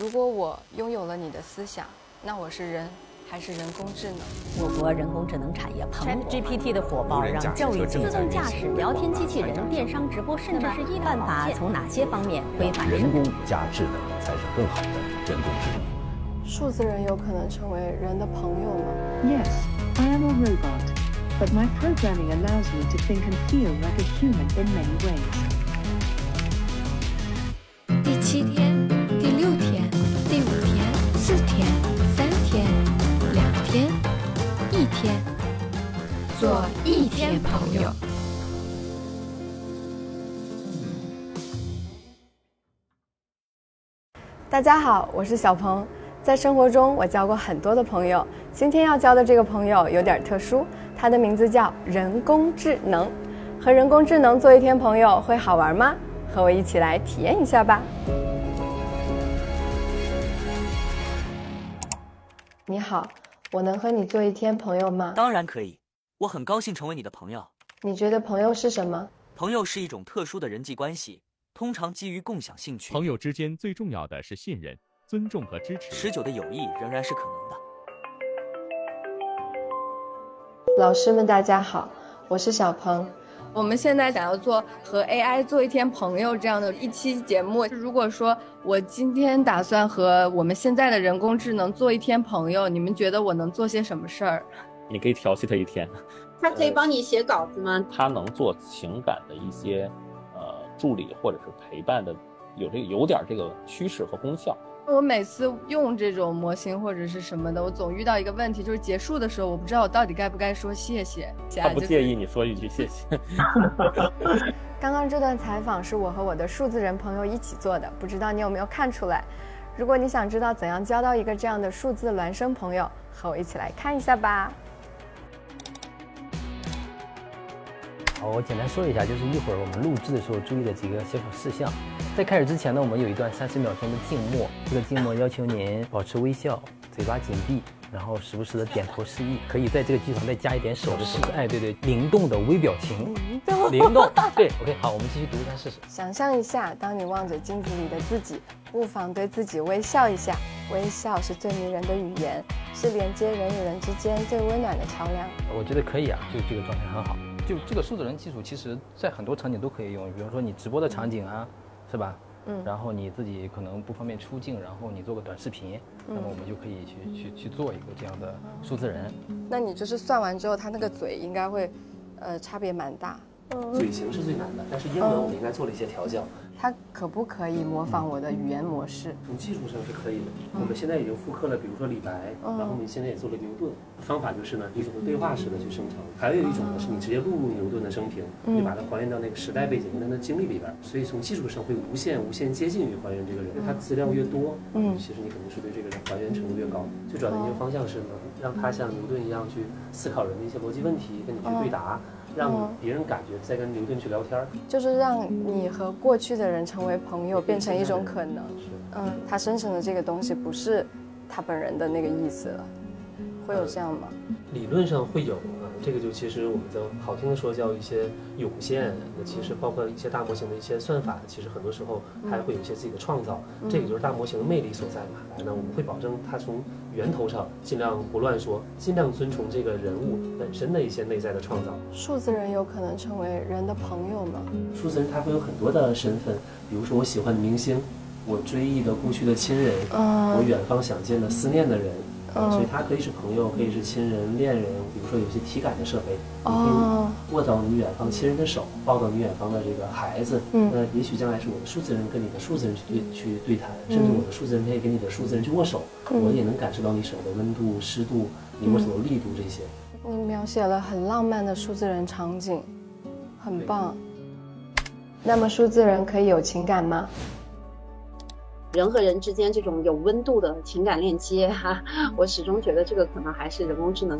如果我拥有了你的思想，那我是人还是人工智能？我国人工智能产业蓬勃。GPT 的火爆让教育、自动驾驶、聊天机器人、电商直播，甚至是医办法从哪些方面规范人工加智能才是更好的人工智能。数字人有可能成为人的朋友吗？Yes, I am a robot, but my programming allows me to think and feel like a human in many ways. 天朋友。大家好，我是小鹏。在生活中，我交过很多的朋友。今天要交的这个朋友有点特殊，他的名字叫人工智能。和人工智能做一天朋友会好玩吗？和我一起来体验一下吧。你好。我能和你做一天朋友吗？当然可以，我很高兴成为你的朋友。你觉得朋友是什么？朋友是一种特殊的人际关系，通常基于共享兴趣。朋友之间最重要的是信任、尊重和支持。持久的友谊仍然是可能的。老师们，大家好，我是小鹏。我们现在想要做和 AI 做一天朋友这样的一期节目。如果说我今天打算和我们现在的人工智能做一天朋友，你们觉得我能做些什么事儿？你可以调戏他一天。他可以帮你写稿子吗？他能做情感的一些呃助理或者是陪伴的，有这个有点这个趋势和功效。我每次用这种模型或者是什么的，我总遇到一个问题，就是结束的时候，我不知道我到底该不该说谢谢。他不介意你说一句谢谢。刚刚这段采访是我和我的数字人朋友一起做的，不知道你有没有看出来？如果你想知道怎样交到一个这样的数字孪生朋友，和我一起来看一下吧。我简单说一下，就是一会儿我们录制的时候注意的几个小小事项。在开始之前呢，我们有一段三十秒钟的静默。这个静默要求您保持微笑，嘴巴紧闭，然后时不时的点头示意。可以在这个基础上再加一点手势，哎，对对，灵动的微表情，灵动，对，OK，好，我们继续读一下试试。想象一下，当你望着镜子里的自己，不妨对自己微笑一下。微笑是最迷人的语言，是连接人与人之间最温暖的桥梁。我觉得可以啊，就这个状态很好。就这个数字人技术，其实在很多场景都可以用，比如说你直播的场景啊。是吧？嗯，然后你自己可能不方便出镜，然后你做个短视频，那么我们就可以去去去做一个这样的数字人。那你就是算完之后，他那个嘴应该会，呃，差别蛮大。嘴型是最难的，但是英文我们应该做了一些调教。它可不可以模仿我的语言模式？从技术上是可以的。我们现在已经复刻了，比如说李白，然后我们现在也做了牛顿。方法就是呢，一种对话式的去生成，还有一种呢是你直接录入牛顿的生平，你把它还原到那个时代背景跟他的经历里边。所以从技术上会无限无限接近于还原这个人。他资料越多，嗯，其实你肯定是对这个人还原程度越高。最主要的研究方向是呢，让他像牛顿一样去思考人的一些逻辑问题，跟你去对答。让别人感觉在跟牛顿去聊天，就是让你和过去的人成为朋友，变成一种可能。是，嗯，他生成的这个东西不是他本人的那个意思了，会有这样吗？理论上会有。这个就其实我们的好听的说叫一些涌现，那其实包括一些大模型的一些算法，其实很多时候还会有一些自己的创造，这个就是大模型的魅力所在嘛。那我们会保证它从源头上尽量不乱说，尽量遵从这个人物本身的一些内在的创造。数字人有可能成为人的朋友吗？数字人他会有很多的身份，比如说我喜欢的明星，我追忆的故去的亲人，我远方想见的思念的人。所以它可以是朋友，可以是亲人、恋人。比如说有些体感的设备，你可以握到你远方亲人的手，抱到你远方的这个孩子。嗯，那也许将来是我的数字人跟你的数字人去对去对谈，甚至我的数字人可以跟你的数字人去握手，我也能感受到你手的温度、湿度，你握手的力度这些。你描写了很浪漫的数字人场景，很棒。那么数字人可以有情感吗？人和人之间这种有温度的情感链接，哈，我始终觉得这个可能还是人工智能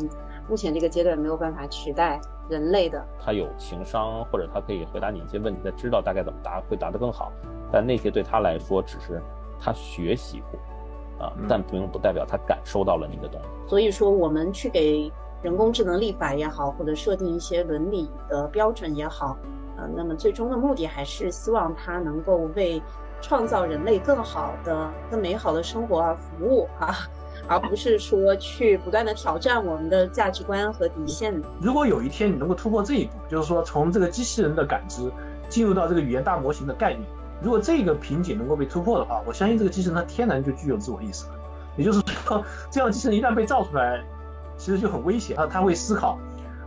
目前这个阶段没有办法取代人类的。他有情商，或者他可以回答你一些问题，他知道大概怎么答会答得更好。但那些对他来说只是他学习过，啊，但并不代表他感受到了你的东西。所以说，我们去给人工智能立法也好，或者设定一些伦理的标准也好，呃，那么最终的目的还是希望它能够为。创造人类更好的、更美好的生活啊服务啊，而不是说去不断的挑战我们的价值观和底线。如果有一天你能够突破这一步，就是说从这个机器人的感知进入到这个语言大模型的概念，如果这个瓶颈能够被突破的话，我相信这个机器人它天然就具有自我意识了。也就是说，这样机器人一旦被造出来，其实就很危险。啊它会思考。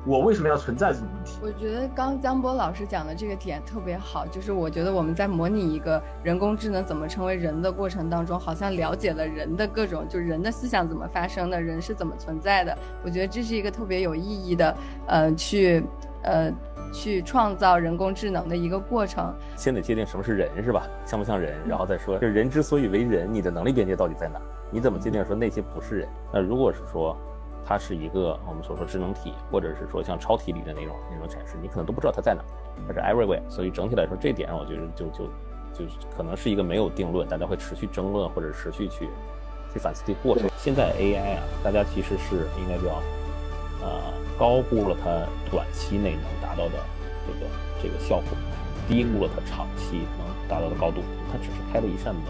我为什么要存在这种问题？我觉得刚江波老师讲的这个点特别好，就是我觉得我们在模拟一个人工智能怎么成为人的过程当中，好像了解了人的各种，就人的思想怎么发生的，人是怎么存在的。我觉得这是一个特别有意义的，呃，去，呃，去创造人工智能的一个过程。先得界定什么是人，是吧？像不像人？然后再说，这人之所以为人，你的能力边界到底在哪？你怎么界定说那些不是人？那如果是说。它是一个我们所说智能体，或者是说像超体里的那种那种展示，你可能都不知道它在哪，它是 everywhere。所以整体来说，这点我觉得就就就可能是一个没有定论，大家会持续争论或者持续去去反思的过程。现在 AI 啊，大家其实是应该叫呃高估了它短期内能达到的这个这个效果，低估了它长期能达到的高度。它只是开了一扇门。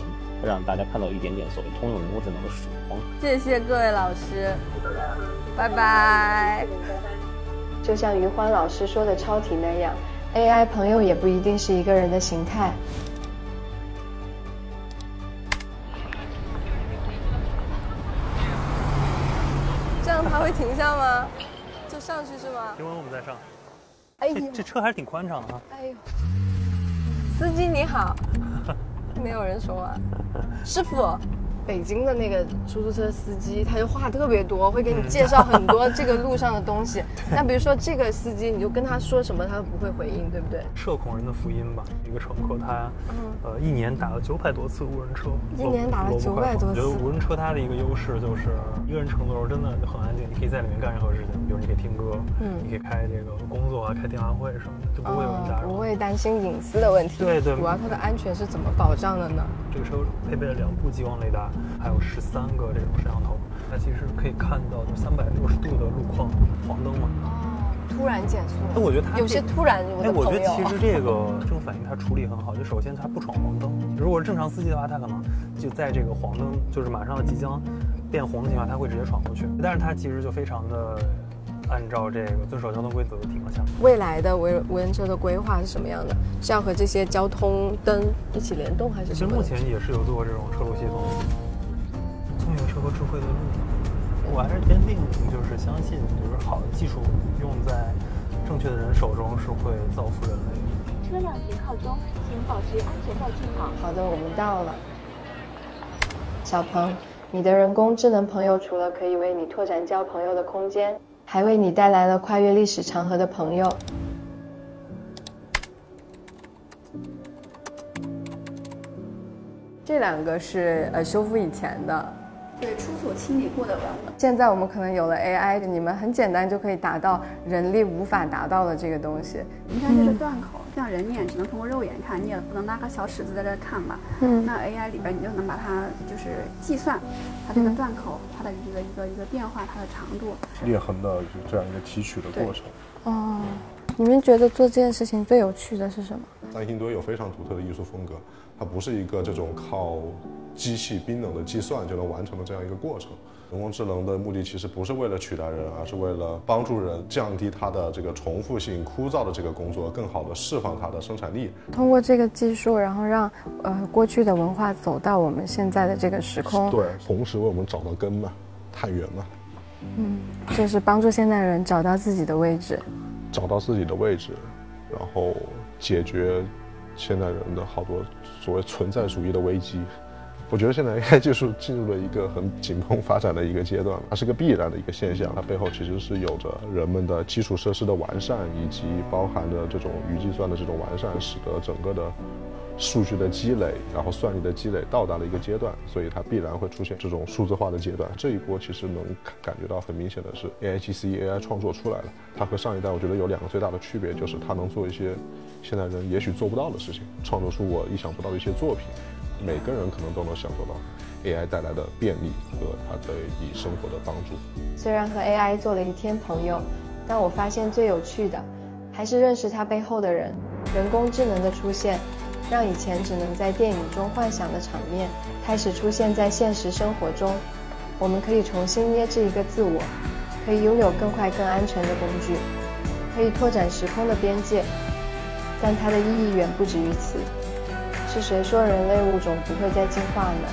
让大家看到一点点所谓通用人工智能的曙光。谢谢各位老师，拜拜。就像余欢老师说的超体那样，AI 朋友也不一定是一个人的形态。这样它会停下吗？就上去是吗？停完，我们再上。哎呦，这车还是挺宽敞的啊。哎呦，司机你好。没有人说话，师傅。北京的那个出租车司机，他就话特别多，会给你介绍很多这个路上的东西。那比如说这个司机，你就跟他说什么，他都不会回应，对不对？社恐人的福音吧。一个乘客，他呃一年打了九百多次无人车，一年打了九百多次。我觉得无人车它的一个优势就是一个人乘的时候真的很安静，你可以在里面干任何事情，比如你可以听歌，嗯，你可以开这个工作啊，开电话会什么的，就不会有人打扰，不会担心隐私的问题。对对。主要它的安全是怎么保障的呢？这个车配备了两部激光雷达，还有十三个这种摄像头，它其实可以看到就三百六十度的路况，黄灯嘛。哦，突然减速。那我觉得它有些突然。哎，我觉得其实这个这种反应它处理很好，就首先它不闯黄灯。如果是正常司机的话，他可能就在这个黄灯就是马上即将变红的情况下，他会直接闯过去。但是它其实就非常的。按照这个遵守交通规则的情况下来。未来的无无人车的规划是什么样的？是要和这些交通灯一起联动，还是？其实目前也是有做这种车路系统。车和智慧的路，我还是坚定，就是相信，就是好的技术用在正确的人手中是会造福人类。车辆停靠中，请保持安全带系好。好的，我们到了。小鹏，你的人工智能朋友除了可以为你拓展交朋友的空间。还为你带来了跨越历史长河的朋友。这两个是呃修复以前的，对，出所清理过的文物。现在我们可能有了 AI，你们很简单就可以达到人力无法达到的这个东西。你看这个断口，像人眼只能通过肉眼看，你也不能拿个小尺子在这看吧？嗯。那 AI 里边你就能把它就是计算它这个断口它。的一个一个一个变化，它的长度，裂痕的就这样一个提取的过程。哦，你们觉得做这件事情最有趣的是什么？三星堆有非常独特的艺术风格，它不是一个这种靠机器冰冷的计算就能完成的这样一个过程。人工智能的目的其实不是为了取代人，而是为了帮助人降低它的这个重复性、枯燥的这个工作，更好的释放它的生产力。通过这个技术，然后让呃过去的文化走到我们现在的这个时空。对，同时为我们找到根嘛，探源嘛。嗯，就是帮助现代人找到自己的位置，找到自己的位置，然后解决现代人的好多所谓存在主义的危机。我觉得现在 AI 技术进入了一个很紧绷发展的一个阶段，它是个必然的一个现象，它背后其实是有着人们的基础设施的完善，以及包含着这种云计算的这种完善，使得整个的数据的积累，然后算力的积累到达了一个阶段，所以它必然会出现这种数字化的阶段。这一波其实能感觉到很明显的是 AI GC AI 创作出来了，它和上一代我觉得有两个最大的区别，就是它能做一些现代人也许做不到的事情，创作出我意想不到的一些作品。每个人可能都能享受到 AI 带来的便利和它对你生活的帮助。虽然和 AI 做了一天朋友，但我发现最有趣的还是认识它背后的人。人工智能的出现，让以前只能在电影中幻想的场面开始出现在现实生活中。我们可以重新捏制一个自我，可以拥有更快、更安全的工具，可以拓展时空的边界。但它的意义远不止于此。是谁说人类物种不会再进化呢？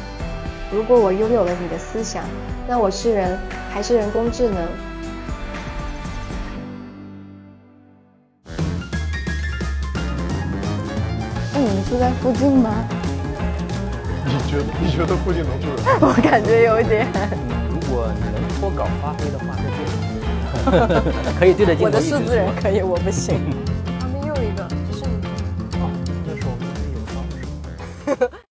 如果我拥有了你的思想，那我是人还是人工智能？你们住在附近吗？你觉得你觉得附近能住人？我感觉有点。如果你能脱稿发挥的话，那就 可以对着镜头。我的数字人可以，我不行。